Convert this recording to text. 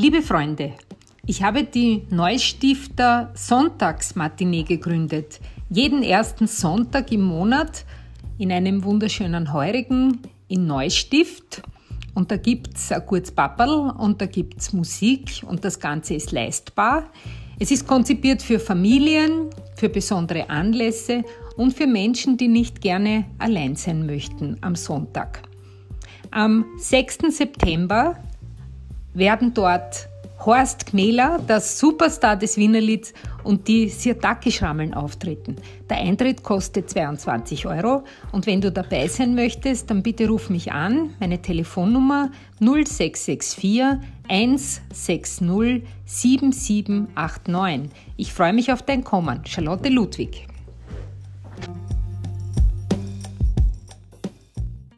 Liebe Freunde, ich habe die Neustifter Sonntagsmatinee gegründet. Jeden ersten Sonntag im Monat in einem wunderschönen Heurigen in Neustift. Und da gibt es ein kurzes Papperl und da gibt es Musik und das Ganze ist leistbar. Es ist konzipiert für Familien, für besondere Anlässe und für Menschen, die nicht gerne allein sein möchten am Sonntag. Am 6. September werden dort Horst Gmeler, das Superstar des Wienerlieds und die Sirtaki-Schrammeln auftreten. Der Eintritt kostet 22 Euro und wenn du dabei sein möchtest, dann bitte ruf mich an. Meine Telefonnummer 0664 160 7789. Ich freue mich auf dein Kommen. Charlotte Ludwig.